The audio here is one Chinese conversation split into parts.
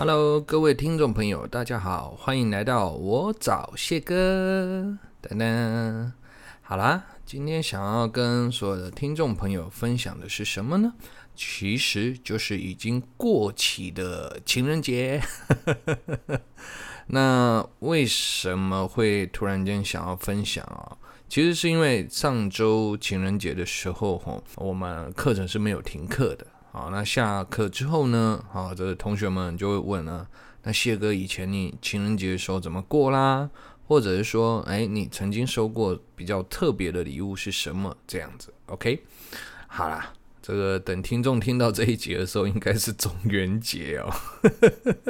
Hello，各位听众朋友，大家好，欢迎来到我找谢哥。噔噔，好啦，今天想要跟所有的听众朋友分享的是什么呢？其实就是已经过期的情人节。那为什么会突然间想要分享啊？其实是因为上周情人节的时候，吼，我们课程是没有停课的。好，那下课之后呢？好，这同学们就会问了，那谢哥以前你情人节的时候怎么过啦？或者是说，哎，你曾经收过比较特别的礼物是什么？这样子，OK？好啦，这个等听众听到这一集的时候，应该是中元节哦。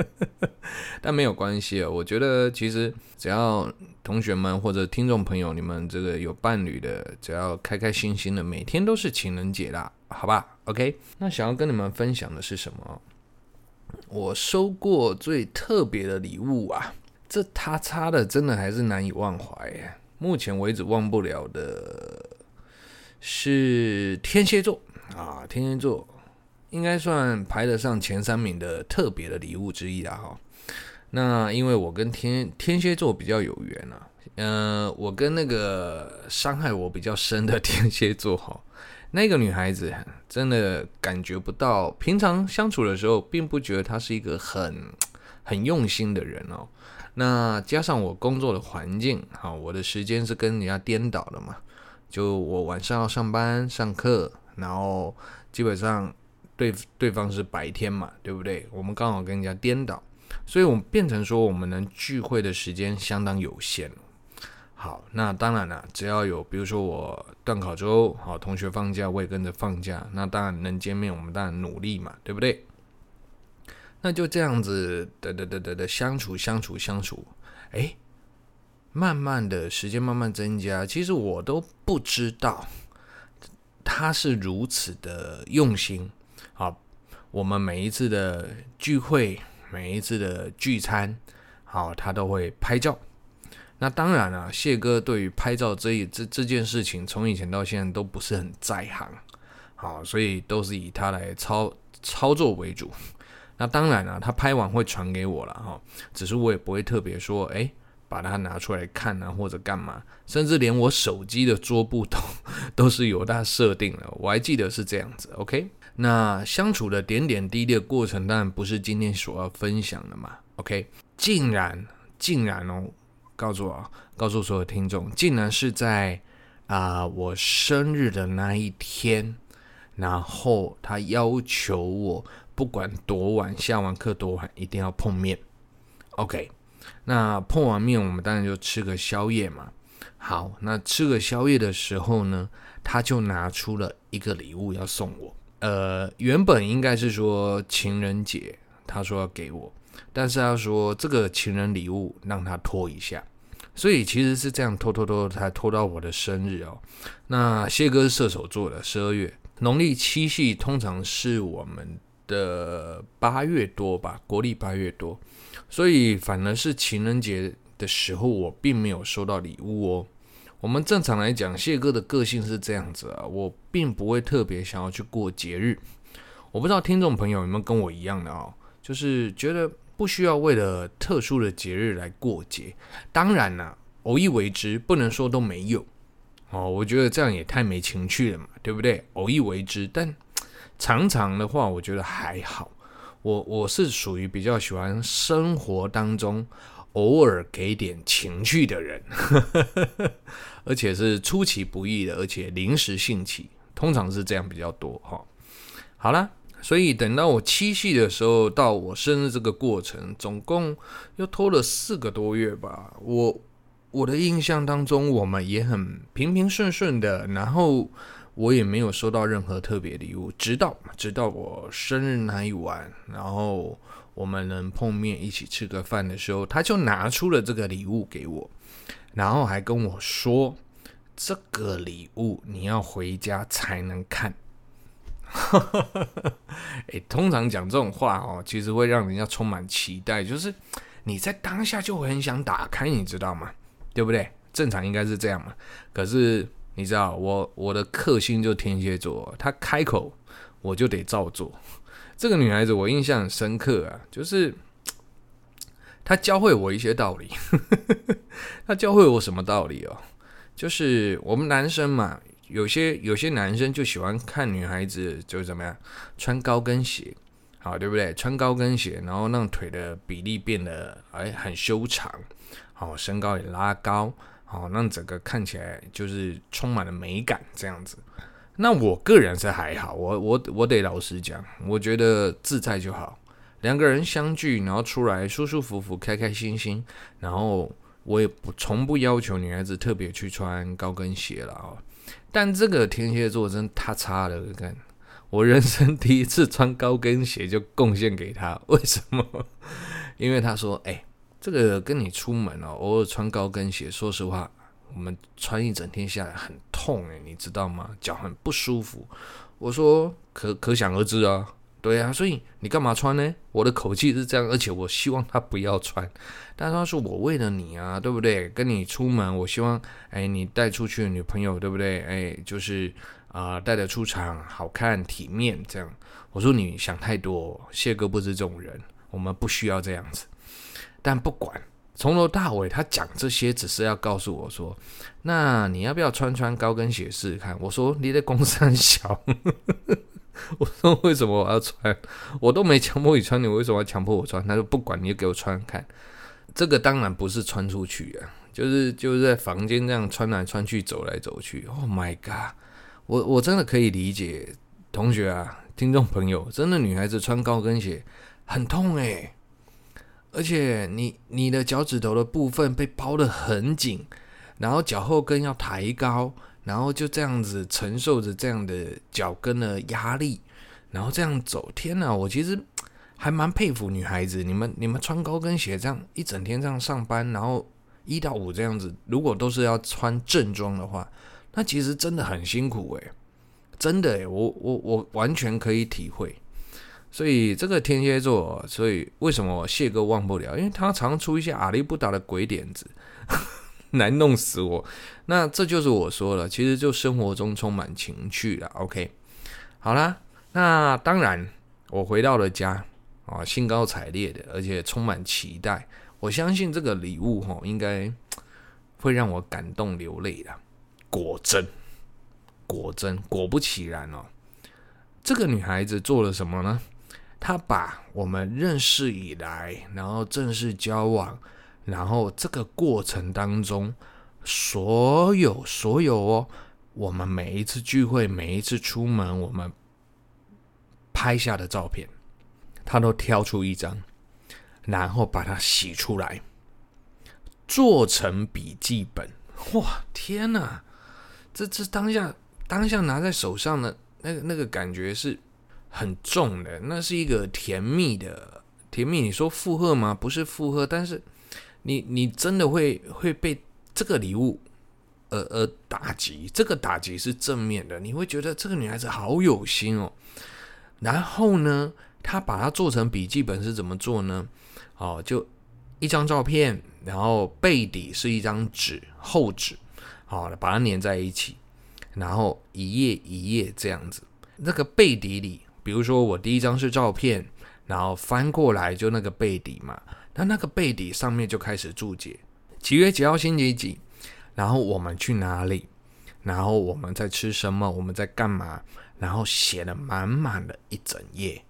但没有关系哦，我觉得其实只要同学们或者听众朋友，你们这个有伴侣的，只要开开心心的，每天都是情人节啦。好吧，OK。那想要跟你们分享的是什么？我收过最特别的礼物啊，这他擦的真的还是难以忘怀耶。目前为止忘不了的是天蝎座啊，天蝎座应该算排得上前三名的特别的礼物之一啦哈。那因为我跟天天蝎座比较有缘啊，嗯、我跟那个伤害我比较深的 天蝎座哈。那个女孩子真的感觉不到，平常相处的时候，并不觉得她是一个很很用心的人哦。那加上我工作的环境，好，我的时间是跟人家颠倒的嘛。就我晚上要上班上课，然后基本上对对方是白天嘛，对不对？我们刚好跟人家颠倒，所以我们变成说，我们能聚会的时间相当有限。好，那当然了，只要有，比如说我段考周，好，同学放假，我也跟着放假，那当然能见面，我们当然努力嘛，对不对？那就这样子的的的的的相处相处相处，哎，慢慢的时间慢慢增加，其实我都不知道他是如此的用心。好，我们每一次的聚会，每一次的聚餐，好，他都会拍照。那当然了，谢哥对于拍照这一这这件事情，从以前到现在都不是很在行，好，所以都是以他来操操作为主。那当然了，他拍完会传给我了哈，只是我也不会特别说，哎，把它拿出来看啊，或者干嘛，甚至连我手机的桌布都 都是由他设定的，我还记得是这样子。OK，那相处的点点滴滴的过程，当然不是今天所要分享的嘛。OK，竟然竟然哦。告诉我，告诉所有听众，竟然是在啊、我生日的那一天，然后他要求我不管多晚，下完课多晚，一定要碰面。OK，那碰完面，我们当然就吃个宵夜嘛。好，那吃个宵夜的时候呢，他就拿出了一个礼物要送我。呃，原本应该是说情人节，他说要给我。但是他说这个情人礼物让他拖一下，所以其实是这样拖拖拖才拖到我的生日哦。那谢哥是射手座的，十二月农历七夕通常是我们的八月多吧，国历八月多，所以反而是情人节的时候我并没有收到礼物哦。我们正常来讲，谢哥的个性是这样子啊，我并不会特别想要去过节日。我不知道听众朋友有没有跟我一样的哦，就是觉得。不需要为了特殊的节日来过节，当然了，偶一为之，不能说都没有哦。我觉得这样也太没情趣了嘛，对不对？偶一为之，但常常的话，我觉得还好。我我是属于比较喜欢生活当中偶尔给点情趣的人，而且是出其不意的，而且临时兴起，通常是这样比较多哈。好了。所以等到我七夕的时候，到我生日这个过程，总共又拖了四个多月吧。我我的印象当中，我们也很平平顺顺的，然后我也没有收到任何特别礼物，直到直到我生日那一晚，然后我们能碰面一起吃个饭的时候，他就拿出了这个礼物给我，然后还跟我说，这个礼物你要回家才能看。哈哈哈哈哎，通常讲这种话哦，其实会让人家充满期待，就是你在当下就很想打开，你知道吗？对不对？正常应该是这样嘛。可是你知道，我我的克星就天蝎座，他开口我就得照做。这个女孩子我印象很深刻啊，就是 他教会我一些道理。他教会我什么道理哦？就是我们男生嘛，有些有些男生就喜欢看女孩子就是怎么样穿高跟鞋，好对不对？穿高跟鞋，然后让腿的比例变得哎很修长，好身高也拉高，好让整个看起来就是充满了美感这样子。那我个人是还好，我我我得老实讲，我觉得自在就好。两个人相聚，然后出来舒舒服服、开开心心，然后我也不从不要求女孩子特别去穿高跟鞋了哦。但这个天蝎座真他差了，看我人生第一次穿高跟鞋就贡献给他，为什么？因为他说：“哎，这个跟你出门哦，偶尔穿高跟鞋，说实话。”我们穿一整天下来很痛诶，你知道吗？脚很不舒服。我说可可想而知啊，对啊，所以你干嘛穿呢？我的口气是这样，而且我希望他不要穿。但是他说我为了你啊，对不对？跟你出门，我希望哎你带出去的女朋友，对不对？哎，就是啊、带的出场，好看体面这样。我说你想太多，谢哥不是这种人，我们不需要这样子。但不管。从头到尾，他讲这些只是要告诉我说：“那你要不要穿穿高跟鞋试试看？”我说：“你的公司很小。”我说：“为什么我要穿？我都没强迫你穿，你为什么要强迫我穿？”他说：“不管，你就给我穿看。”这个当然不是穿出去啊，就是就是在房间这样穿来穿去，走来走去。Oh my god！我我真的可以理解同学啊，听众朋友，真的女孩子穿高跟鞋很痛诶、而且你你的脚趾头的部分被包得很紧，然后脚后跟要抬高，然后就这样子承受着这样的脚跟的压力，然后这样走。天哪，我其实还蛮佩服女孩子，你们你们穿高跟鞋这样一整天这样上班，然后一到五这样子，如果都是要穿正装的话，那其实真的很辛苦诶，真的诶，我我我完全可以体会。所以这个天蝎座，所以为什么谢哥忘不了？因为他常出一些阿里不达的鬼点子，难弄死我。那这就是我说了，其实就生活中充满情趣了。OK，好啦，那当然我回到了家啊，兴高采烈的，而且充满期待。我相信这个礼物哈，应该会让我感动流泪的。果真，果真，果不其然哦，这个女孩子做了什么呢？他把我们认识以来，然后正式交往，然后这个过程当中，所有所有哦，我们每一次聚会，每一次出门，我们拍下的照片，他都挑出一张，然后把它洗出来，做成笔记本。哇，天哪！这这当下当下拿在手上的那个那个感觉是。很重的，那是一个甜蜜的甜蜜。你说负荷吗？不是负荷，但是你你真的会会被这个礼物而而打击。这个打击是正面的，你会觉得这个女孩子好有心哦。然后呢，她把它做成笔记本是怎么做呢？哦，就一张照片，然后背底是一张纸，厚纸，好，把它粘在一起，然后一页一页这样子。那个背底里。比如说，我第一张是照片，然后翻过来就那个背底嘛，那那个背底上面就开始注解，几月几号星期几，然后我们去哪里，然后我们在吃什么，我们在干嘛，然后写了满满的一整页，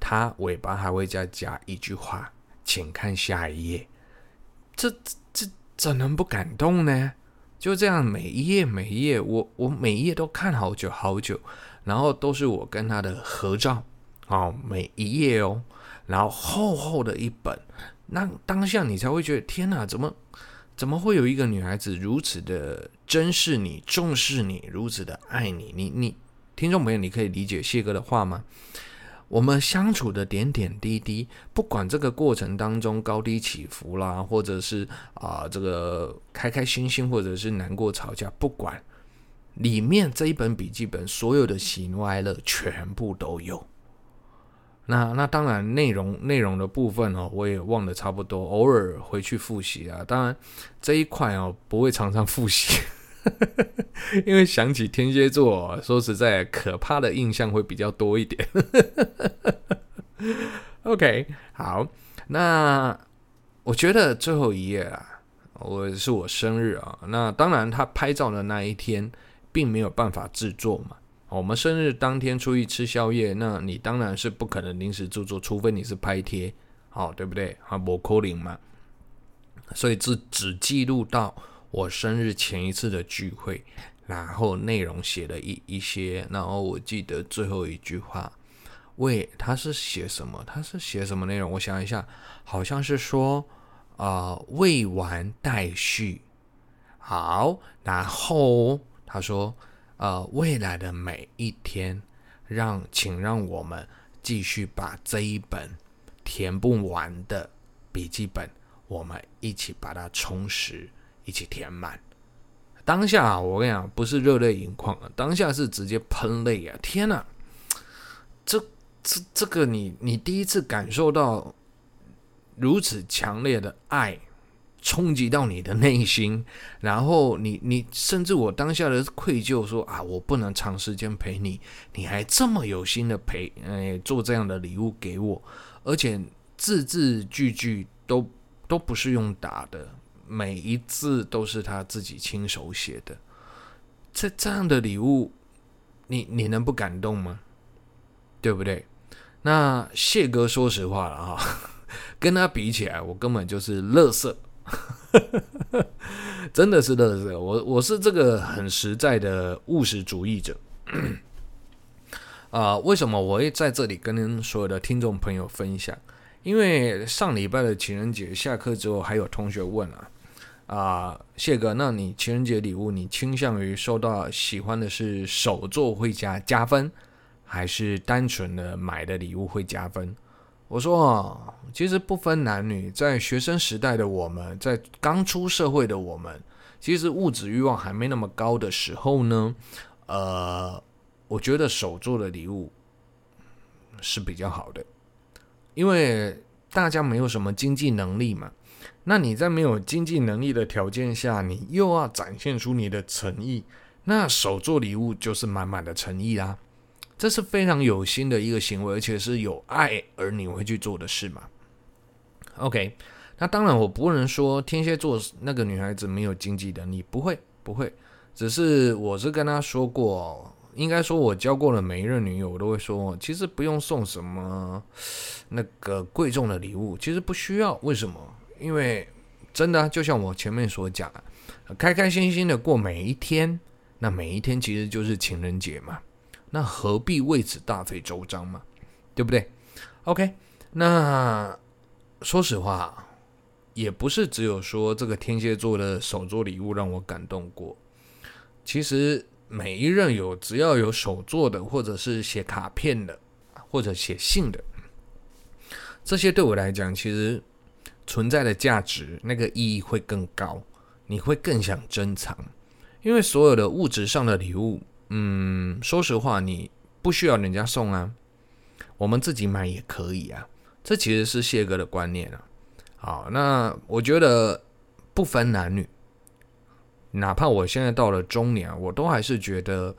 它尾巴还会再加一句话，请看下一页，这这怎能不感动呢？就这样每一页每一页，我我每一页都看好久好久。然后都是我跟他的合照，哦，每一页哦，然后厚厚的一本，那当下你才会觉得天哪，怎么怎么会有一个女孩子如此的珍视你、重视你、如此的爱你？你你听众朋友，你可以理解谢哥的话吗？我们相处的点点滴滴，不管这个过程当中高低起伏啦，或者是啊、这个开开心心，或者是难过吵架，不管。里面这一本笔记本，所有的喜怒哀乐全部都有。那那当然，内容内容的部分哦，我也忘得差不多，偶尔回去复习啊。当然这一块哦，不会常常复习，因为想起天蝎座，说实在，可怕的印象会比较多一点。OK，好，那我觉得最后一页啊，我是我生日啊，那当然他拍照的那一天并没有办法制作嘛。我们生日当天出去吃宵夜，那你当然是不可能临时制作，除非你是拍贴，好，对不对？啊，不可能嘛。所以只只记录到我生日前一次的聚会，然后内容写了一一些，然后我记得最后一句话，喂，他是写什么？他是写什么内容？我想一下，好像是说啊、呃，未完待续。好，然后他说。呃，未来的每一天，让请让我们继续把这一本填不完的笔记本，我们一起把它充实，一起填满。当下啊，我跟你讲，不是热泪盈眶啊，当下是直接喷泪啊！天哪，这这这个你你第一次感受到如此强烈的爱。冲击到你的内心，然后你你甚至我当下的愧疚说啊，我不能长时间陪你，你还这么有心的陪，哎，做这样的礼物给我，而且字字句句都都不是用打的，每一字都是他自己亲手写的，这这样的礼物，你你能不感动吗？对不对？那谢哥说实话了哈，跟他比起来，我根本就是垃圾。真的是乐色，我我是这个很实在的务实主义者。啊、为什么我会在这里跟所有的听众朋友分享？因为上礼拜的情人节下课之后，还有同学问啊，啊、谢哥，那你情人节礼物，你倾向于收到喜欢的是手作会加加分，还是单纯的买的礼物会加分？我说啊，其实不分男女，在学生时代的我们，在刚出社会的我们，其实物质欲望还没那么高的时候呢，呃，我觉得手做的礼物是比较好的，因为大家没有什么经济能力嘛。那你在没有经济能力的条件下，你又要展现出你的诚意，那手做礼物就是满满的诚意啦。这是非常有心的一个行为，而且是有爱而你会去做的事嘛？OK，那当然我不能说天蝎座那个女孩子没有经济能力，不会不会，只是我是跟她说过，应该说我交过的每一任女友，我都会说，其实不用送什么那个贵重的礼物，其实不需要。为什么？因为真的就像我前面所讲，开开心心的过每一天，那每一天其实就是情人节嘛。那何必为此大费周章嘛，对不对？OK，那说实话，也不是只有说这个天蝎座的手作礼物让我感动过。其实每一任有只要有手作的，或者是写卡片的，或者写信的，这些对我来讲，其实存在的价值那个意义会更高，你会更想珍藏，因为所有的物质上的礼物。嗯，说实话，你不需要人家送啊，我们自己买也可以啊。这其实是谢哥的观念啊。好，那我觉得不分男女，哪怕我现在到了中年，我都还是觉得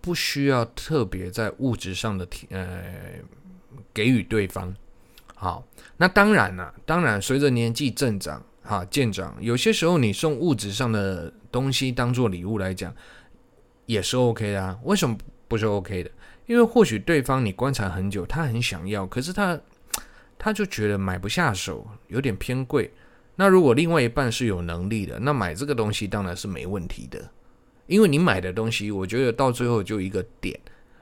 不需要特别在物质上的呃给予对方。好，那当然了，当然随着年纪增长哈渐长，有些时候你送物质上的东西当做礼物来讲。也是 OK 的啊，为什么不是 OK 的？因为或许对方你观察很久，他很想要，可是他他就觉得买不下手，有点偏贵。那如果另外一半是有能力的，那买这个东西当然是没问题的。因为你买的东西，我觉得到最后就一个点。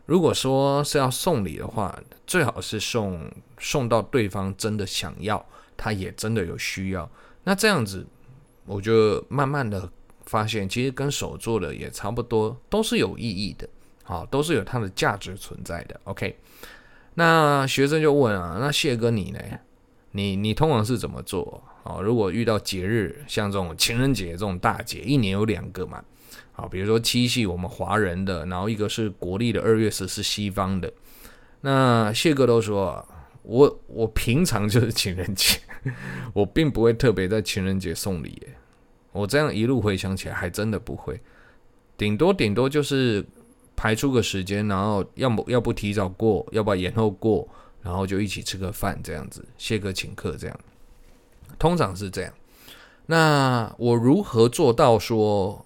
如果说是要送礼的话，最好是送送到对方真的想要，他也真的有需要。那这样子，我就慢慢的。发现其实跟手做的也差不多，都是有意义的，好，都是有它的价值存在的。OK，那学生就问啊，那谢哥你呢？你你通常是怎么做？好，如果遇到节日，像这种情人节这种大节，一年有两个嘛，好，比如说七夕我们华人的，然后一个是国历的二月十四西方的。那谢哥都说，我我平常就是情人节，我并不会特别在情人节送礼。我这样一路回想起来，还真的不会，顶多顶多就是排出个时间，然后要么要不提早过，要不延后过，然后就一起吃个饭这样子，谢个请客这样。通常是这样。那我如何做到说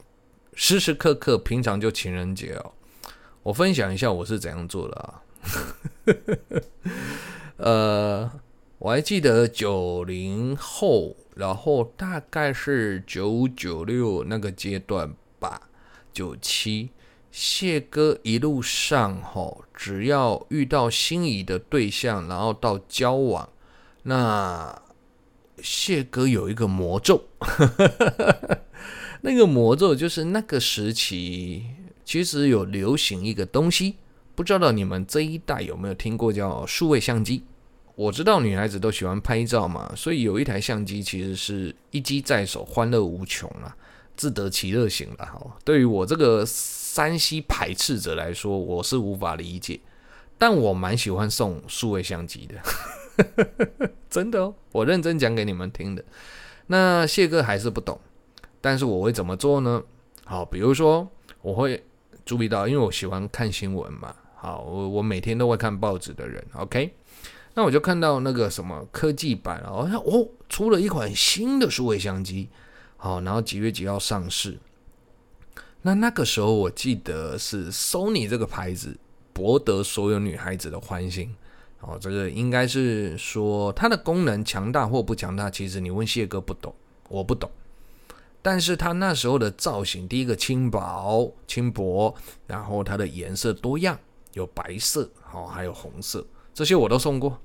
时时刻刻平常就情人节哦？我分享一下我是怎样做的啊。呃，我还记得九零后，然后大概是九九六那个阶段吧，九七谢哥一路上吼，只要遇到心仪的对象，然后到交往，那谢哥有一个魔咒，那个魔咒就是那个时期其实有流行一个东西。不知道你们这一代有没有听过叫数位相机？我知道女孩子都喜欢拍照嘛，所以有一台相机其实是一机在手，欢乐无穷啊，自得其乐型了哈。对于我这个 3C 排斥者来说，我是无法理解，但我蛮喜欢送数位相机的，真的哦，我认真讲给你们听的。那谢哥还是不懂，但是我会怎么做呢？好，比如说我会注意到，因为我喜欢看新闻嘛。好，我我每天都会看报纸的人，OK，那我就看到那个什么科技版，哦，哦，出了一款新的数位相机，好，然后几月几号上市？那那个时候我记得是 Sony 这个牌子博得所有女孩子的欢心，哦，这个应该是说它的功能强大或不强大，其实你问谢哥不懂，我不懂，但是它那时候的造型，第一个轻薄轻薄，然后它的颜色多样。有白色，好，还有红色，这些我都送过。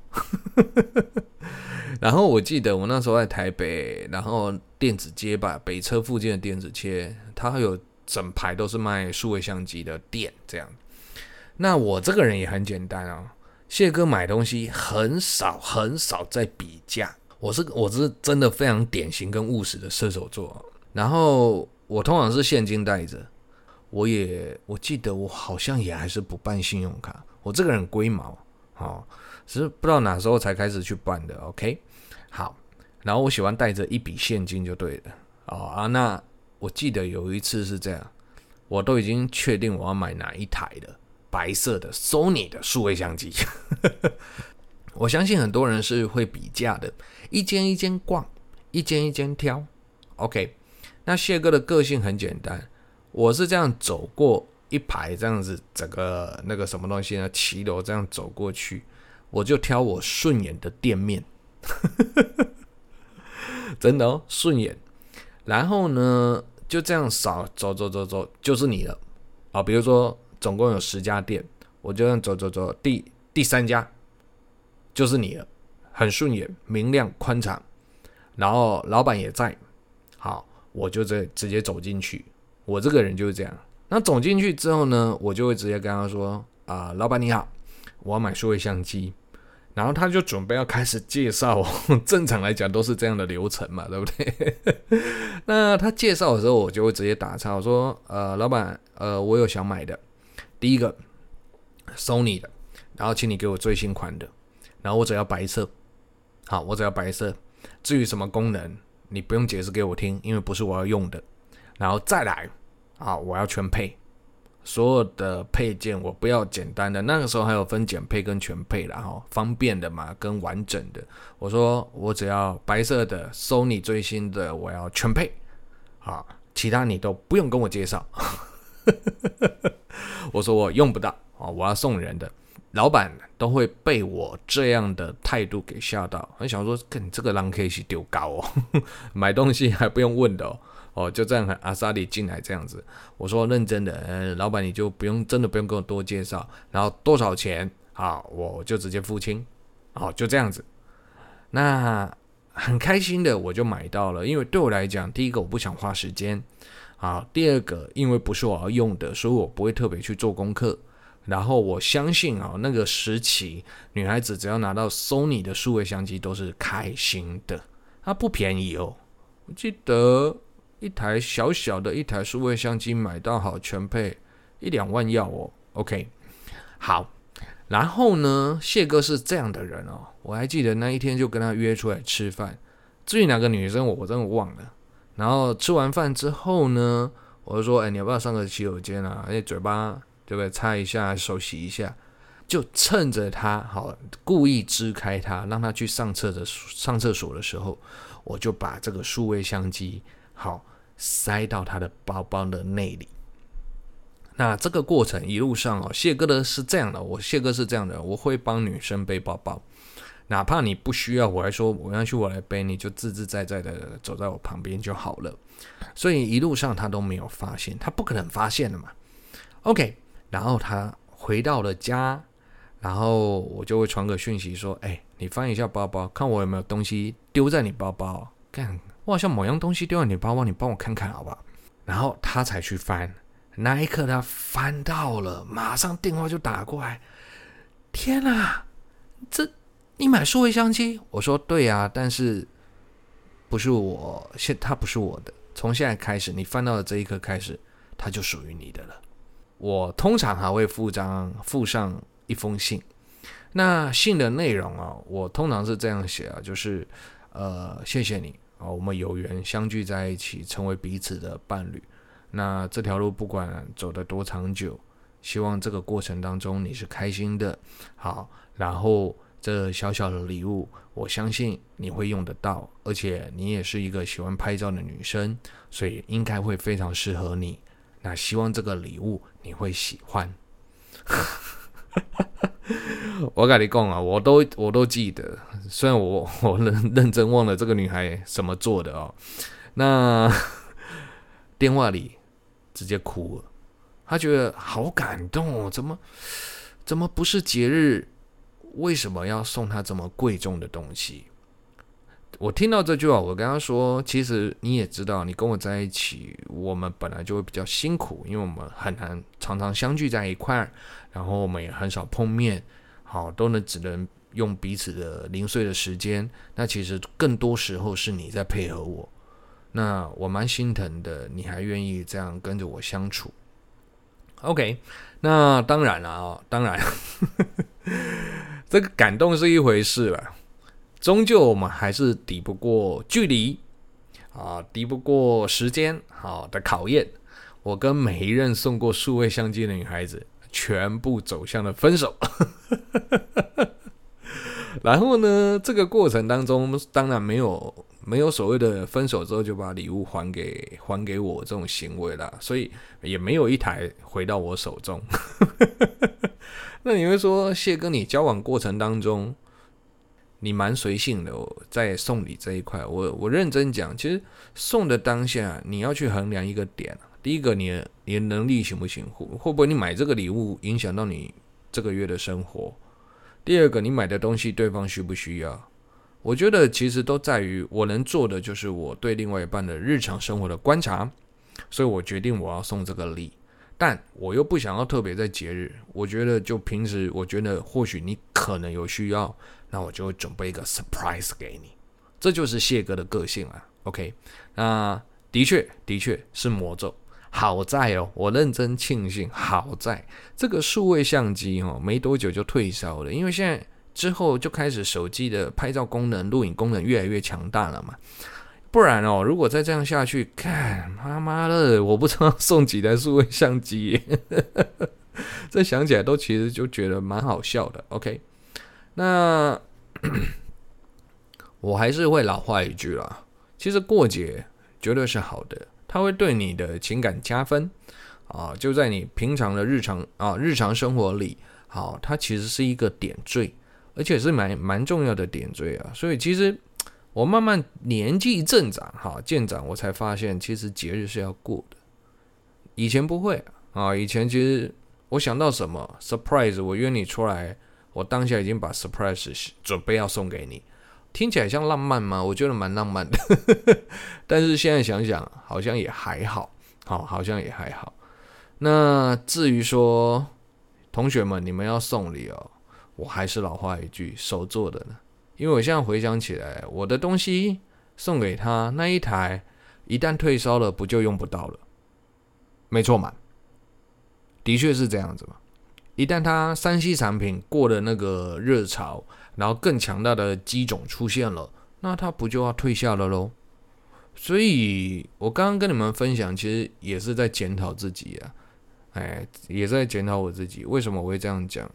然后我记得我那时候在台北，然后电子街吧，北车附近的电子街，它有整排都是卖数位相机的店，这样。那我这个人也很简单啊，谢哥买东西很少很少在比价，我是我是真的非常典型跟务实的射手座。然后我通常是现金带着。我也我记得我好像也还是不办信用卡，我这个人龟毛，哦，是不知道哪时候才开始去办的。OK，好，然后我喜欢带着一笔现金就对了。哦啊，那我记得有一次是这样，我都已经确定我要买哪一台的白色的 Sony 的数位相机。我相信很多人是会比价的，一间一间逛，一间一间挑。OK，那谢哥的个性很简单。我是这样走过一排，这样子整个那个什么东西呢？骑楼这样走过去，我就挑我顺眼的店面，真的哦，顺眼。然后呢，就这样扫，走走走走，就是你了啊。比如说，总共有十家店，我就这样走走走，第第三家就是你了，很顺眼，明亮宽敞，然后老板也在，好，我就这直接走进去。我这个人就是这样。那走进去之后呢，我就会直接跟他说：“啊，老板你好，我要买数位相机。”然后他就准备要开始介绍。正常来讲都是这样的流程嘛，对不对？那他介绍的时候，我就会直接打岔，我说：“呃，老板，呃，我有想买的，第一个，Sony 的，然后请你给我最新款的，然后我只要白色，好，我只要白色。至于什么功能，你不用解释给我听，因为不是我要用的。然后再来。”啊，我要全配，所有的配件我不要简单的。那个时候还有分简配跟全配啦，哈，方便的嘛，跟完整的。我说我只要白色的，Sony 最新的，我要全配。啊，其他你都不用跟我介绍。我说我用不到啊，我要送人的。老板都会被我这样的态度给吓到，很想说，跟你这个狼 K 是丢高哦，买东西还不用问的哦。哦，就这样阿萨里进来这样子，我说认真的，呃，老板你就不用真的不用跟我多介绍，然后多少钱？啊，我就直接付清，好，就这样子，那很开心的我就买到了，因为对我来讲，第一个我不想花时间，啊，第二个因为不是我要用的，所以我不会特别去做功课，然后我相信啊，那个时期女孩子只要拿到 Sony 的数位相机都是开心的，它不便宜哦，我记得。一台小小的一台数位相机买到好全配一两万要哦，OK，好，然后呢，谢哥是这样的人哦，我还记得那一天就跟他约出来吃饭，至于哪个女生我我真的忘了。然后吃完饭之后呢，我就说，哎，你要不要上个洗手间啊？哎，嘴巴对不对？擦一下，手洗一下。就趁着他好故意支开他，让他去上厕的上厕所的时候，我就把这个数位相机好塞到他的包包的内里。那这个过程一路上哦，谢哥的是这样的，我谢哥是这样的，我会帮女生背包包，哪怕你不需要，我还说我要去我来背，你就自自在在的走在我旁边就好了。所以一路上他都没有发现，他不可能发现的嘛。OK，然后他回到了家，然后我就会传个讯息说：“哎，你翻一下包包，看我有没有东西丢在你包包。看，我好像某样东西丢在你包包，你帮我看看好不好？”然后他才去翻。那一刻，他翻到了，马上电话就打过来。天哪，这你买数位相机？我说对呀，但是不是我，现他不是我的。从现在开始，你翻到的这一刻开始，它就属于你的了。我通常还会附张附上一封信。那信的内容啊，我通常是这样写啊，就是呃，谢谢你啊，我们有缘相聚在一起，成为彼此的伴侣。那这条路不管走得多长久，希望这个过程当中你是开心的。好，然后这小小的礼物，我相信你会用得到，而且你也是一个喜欢拍照的女生，所以应该会非常适合你。那希望这个礼物你会喜欢。我跟你讲啊，我都我都记得，虽然我 我认认真忘了这个女孩什么做的哦。那电话里。直接哭了，他觉得好感动哦，怎么怎么不是节日？为什么要送她这么贵重的东西？我听到这句话，我跟他说：“其实你也知道，你跟我在一起，我们本来就会比较辛苦，因为我们很难常常相聚在一块，然后我们也很少碰面，好，都能只能用彼此的零碎的时间。那其实更多时候是你在配合我。”那我蛮心疼的，你还愿意这样跟着我相处？OK，那当然了啊、哦，当然，这个感动是一回事了，终究我们还是抵不过距离啊，抵不过时间好的考验。我跟每一任送过数位相机的女孩子，全部走向了分手。然后呢，这个过程当中，当然没有。没有所谓的分手之后就把礼物还给还给我这种行为了，所以也没有一台回到我手中。那你会说，谢哥，你交往过程当中，你蛮随性的，在送礼这一块，我我认真讲，其实送的当下你要去衡量一个点，第一个你的你能力行不行，会会不会你买这个礼物影响到你这个月的生活？第二个，你买的东西对方需不需要？我觉得其实都在于我能做的，就是我对另外一半的日常生活的观察，所以我决定我要送这个礼，但我又不想要特别在节日，我觉得就平时，我觉得或许你可能有需要，那我就会准备一个 surprise 给你，这就是谢哥的个性啊。OK，那的确的确是魔咒，好在哦，我认真庆幸，好在这个数位相机哦，没多久就退烧了，因为现在。之后就开始手机的拍照功能、录影功能越来越强大了嘛，不然哦，如果再这样下去，看妈妈的，我不知道送几台数位相机，这想起来都其实就觉得蛮好笑的。OK，那 我还是会老话一句啦，其实过节绝对是好的，它会对你的情感加分啊，就在你平常的日常啊日常生活里，好，它其实是一个点缀。而且是蛮蛮重要的点缀啊，所以其实我慢慢年纪增长哈，渐长，我才发现其实节日是要过的。以前不会啊，以前其实我想到什么 surprise，我约你出来，我当下已经把 surprise 准备要送给你，听起来像浪漫吗？我觉得蛮浪漫的，但是现在想想好像也还好，好，好像也还好。那至于说同学们，你们要送礼哦。我还是老话一句，手做的呢。因为我现在回想起来，我的东西送给他那一台，一旦退烧了，不就用不到了？没错嘛，的确是这样子嘛。一旦他三 C 产品过了那个热潮，然后更强大的机种出现了，那他不就要退下了喽？所以我刚刚跟你们分享，其实也是在检讨自己啊，哎，也在检讨我自己，为什么我会这样讲？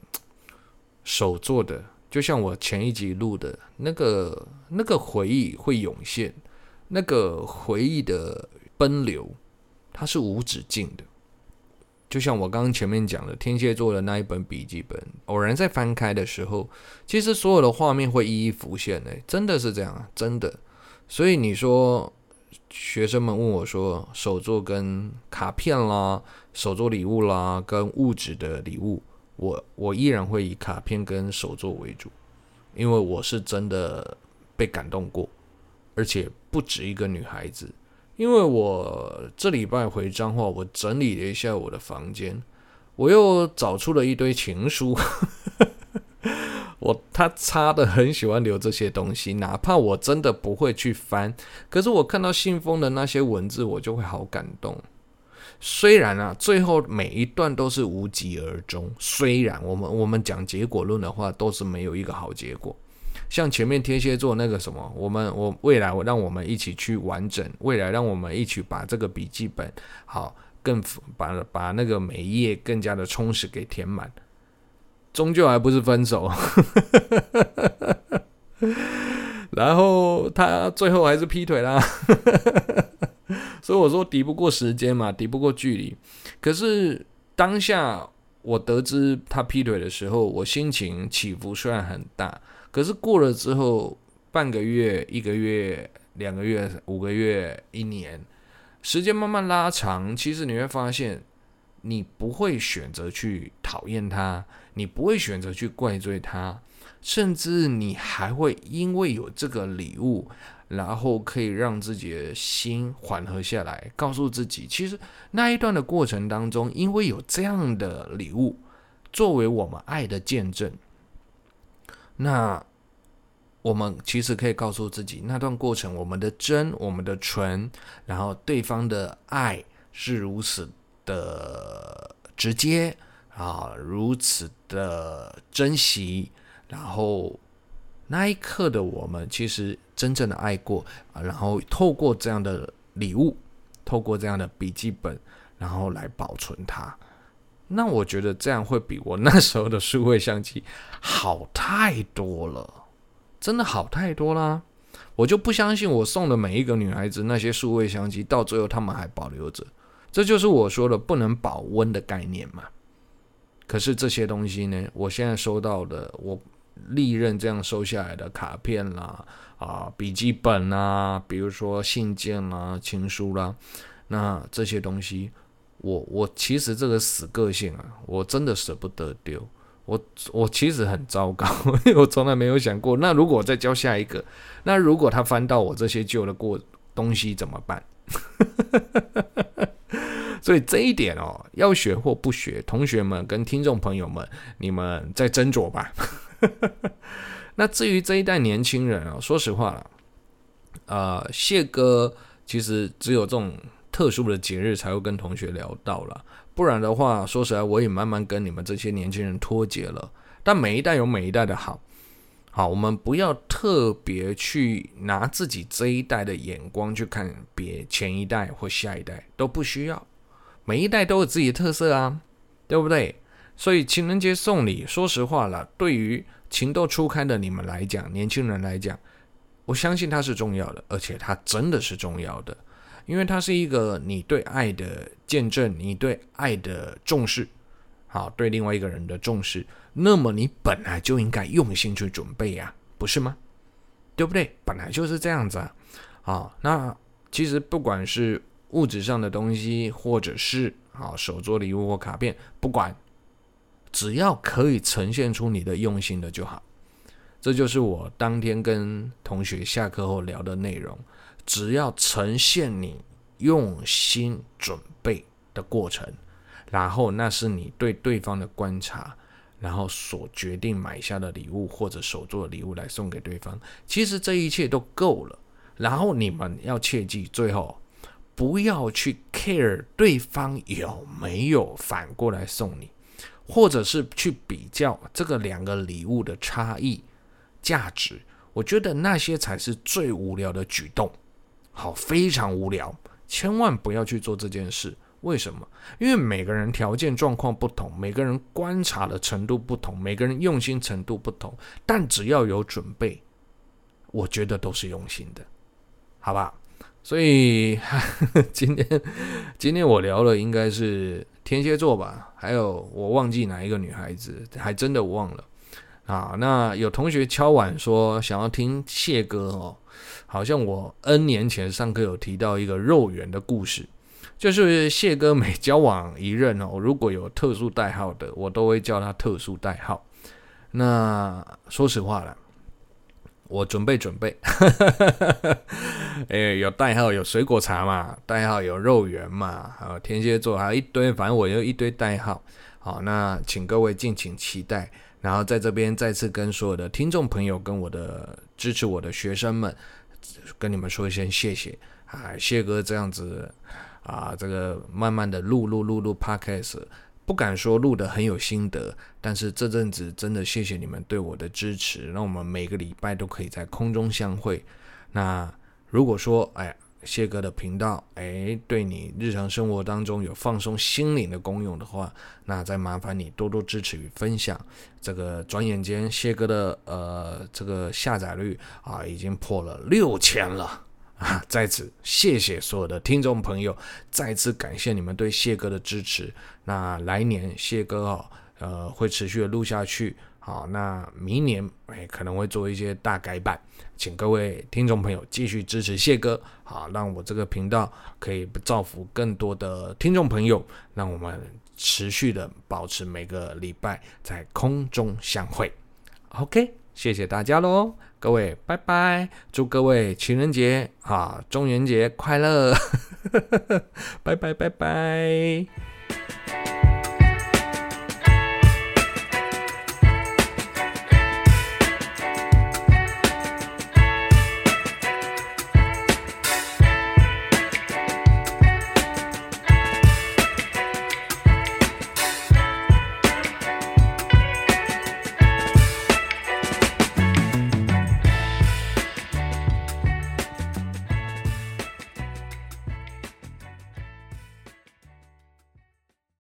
手做的，就像我前一集录的那个那个回忆会涌现，那个回忆的奔流，它是无止境的。就像我刚刚前面讲的，天蝎座的那一本笔记本，偶然在翻开的时候，其实所有的画面会一一浮现。哎，真的是这样啊，真的。所以你说，学生们问我说，手作跟卡片啦，手作礼物啦，跟物质的礼物，我我依然会以卡片跟手作为主，因为我是真的被感动过，而且不止一个女孩子。因为我这礼拜回彰化，我整理了一下我的房间，我又找出了一堆情书。我他擦的很喜欢留这些东西，哪怕我真的不会去翻，可是我看到信封的那些文字，我就会好感动。虽然啊，最后每一段都是无疾而终，虽然我们我们讲结果论的话，都是没有一个好结果。像前面天蝎座那个什么，我们我未来我让我们一起去完整，未来让我们一起把这个笔记本好更把把那个每一页更加的充实给填满，终究还不是分手，然后他最后还是劈腿啦，所以我说敌不过时间嘛，敌不过距离。可是当下我得知他劈腿的时候，我心情起伏虽然很大。可是过了之后，半个月、一个月、两个月、五个月、一年，时间慢慢拉长，其实你会发现，你不会选择去讨厌他，你不会选择去怪罪他，甚至你还会因为有这个礼物，然后可以让自己的心缓和下来，告诉自己，其实那一段的过程当中，因为有这样的礼物，作为我们爱的见证。那我们其实可以告诉自己，那段过程，我们的真，我们的纯，然后对方的爱是如此的直接啊，如此的珍惜，然后那一刻的我们，其实真正的爱过啊，然后透过这样的礼物，透过这样的笔记本，然后来保存它。那我觉得这样会比我那时候的数位相机好太多了，真的好太多啦！我就不相信我送的每一个女孩子那些数位相机，到最后她们还保留着。这就是我说的不能保温的概念嘛。可是这些东西呢，我现在收到的，我历任这样收下来的卡片啦、啊笔记本啦，比如说信件啦、情书啦，那这些东西。我我其实这个死个性啊，我真的舍不得丢。我我其实很糟糕，我从来没有想过，那如果我再教下一个，那如果他翻到我这些旧的过东西怎么办？所以这一点哦，要学或不学，同学们跟听众朋友们，你们再斟酌吧。那至于这一代年轻人啊，说实话了，呃，谢哥其实只有这种。特殊的节日才会跟同学聊到了，不然的话，说实在，我也慢慢跟你们这些年轻人脱节了。但每一代有每一代的好，好，我们不要特别去拿自己这一代的眼光去看别前一代或下一代，都不需要。每一代都有自己的特色啊，对不对？所以情人节送礼，说实话了，对于情窦初开的你们来讲，年轻人来讲，我相信它是重要的，而且它真的是重要的。因为它是一个你对爱的见证，你对爱的重视，好，对另外一个人的重视，那么你本来就应该用心去准备呀，不是吗？对不对？本来就是这样子啊。好，那其实不管是物质上的东西，或者是好手作礼物或卡片，不管，只要可以呈现出你的用心的就好。这就是我当天跟同学下课后聊的内容。只要呈现你用心准备的过程，然后那是你对对方的观察，然后所决定买下的礼物或者手做的礼物来送给对方，其实这一切都够了。然后你们要切记，最后不要去 care 对方有没有反过来送你，或者是去比较这个两个礼物的差异价值。我觉得那些才是最无聊的举动。好，非常无聊，千万不要去做这件事。为什么？因为每个人条件状况不同，每个人观察的程度不同，每个人用心程度不同。但只要有准备，我觉得都是用心的，好吧？所以 今天今天我聊了应该是天蝎座吧，还有我忘记哪一个女孩子，还真的我忘了啊。那有同学敲碗说想要听谢哥哦，好像我 N 年前上课有提到一个肉圆的故事，就是谢哥每交往一任哦，如果有特殊代号的，我都会叫他特殊代号。那说实话了。我准备准备，哎，有代号有水果茶嘛，代号有肉圆嘛，还有，天蝎座还有一堆，反正我有一堆代号。好，那请各位敬请期待。然后在这边再次跟所有的听众朋友，跟我的支持我的学生们，跟你们说一声谢谢啊，谢哥这样子啊，这个慢慢的录录录录 Podcast。不敢说录得很有心得，但是这阵子真的谢谢你们对我的支持，让我们每个礼拜都可以在空中相会。那如果说，哎，谢哥的频道，哎，对你日常生活当中有放松心灵的功用的话，那再麻烦你多多支持与分享。这个转眼间，谢哥的呃这个下载率啊，已经破了六千了。在此谢谢所有的听众朋友，再次感谢你们对谢哥的支持。那来年谢哥哦，呃，会持续的录下去。好，那明年哎，可能会做一些大改版，请各位听众朋友继续支持谢哥，好，让我这个频道可以造福更多的听众朋友，让我们持续的保持每个礼拜在空中相会。OK，谢谢大家喽。各位，拜拜！祝各位情人节啊，中元节快乐！拜拜，拜拜。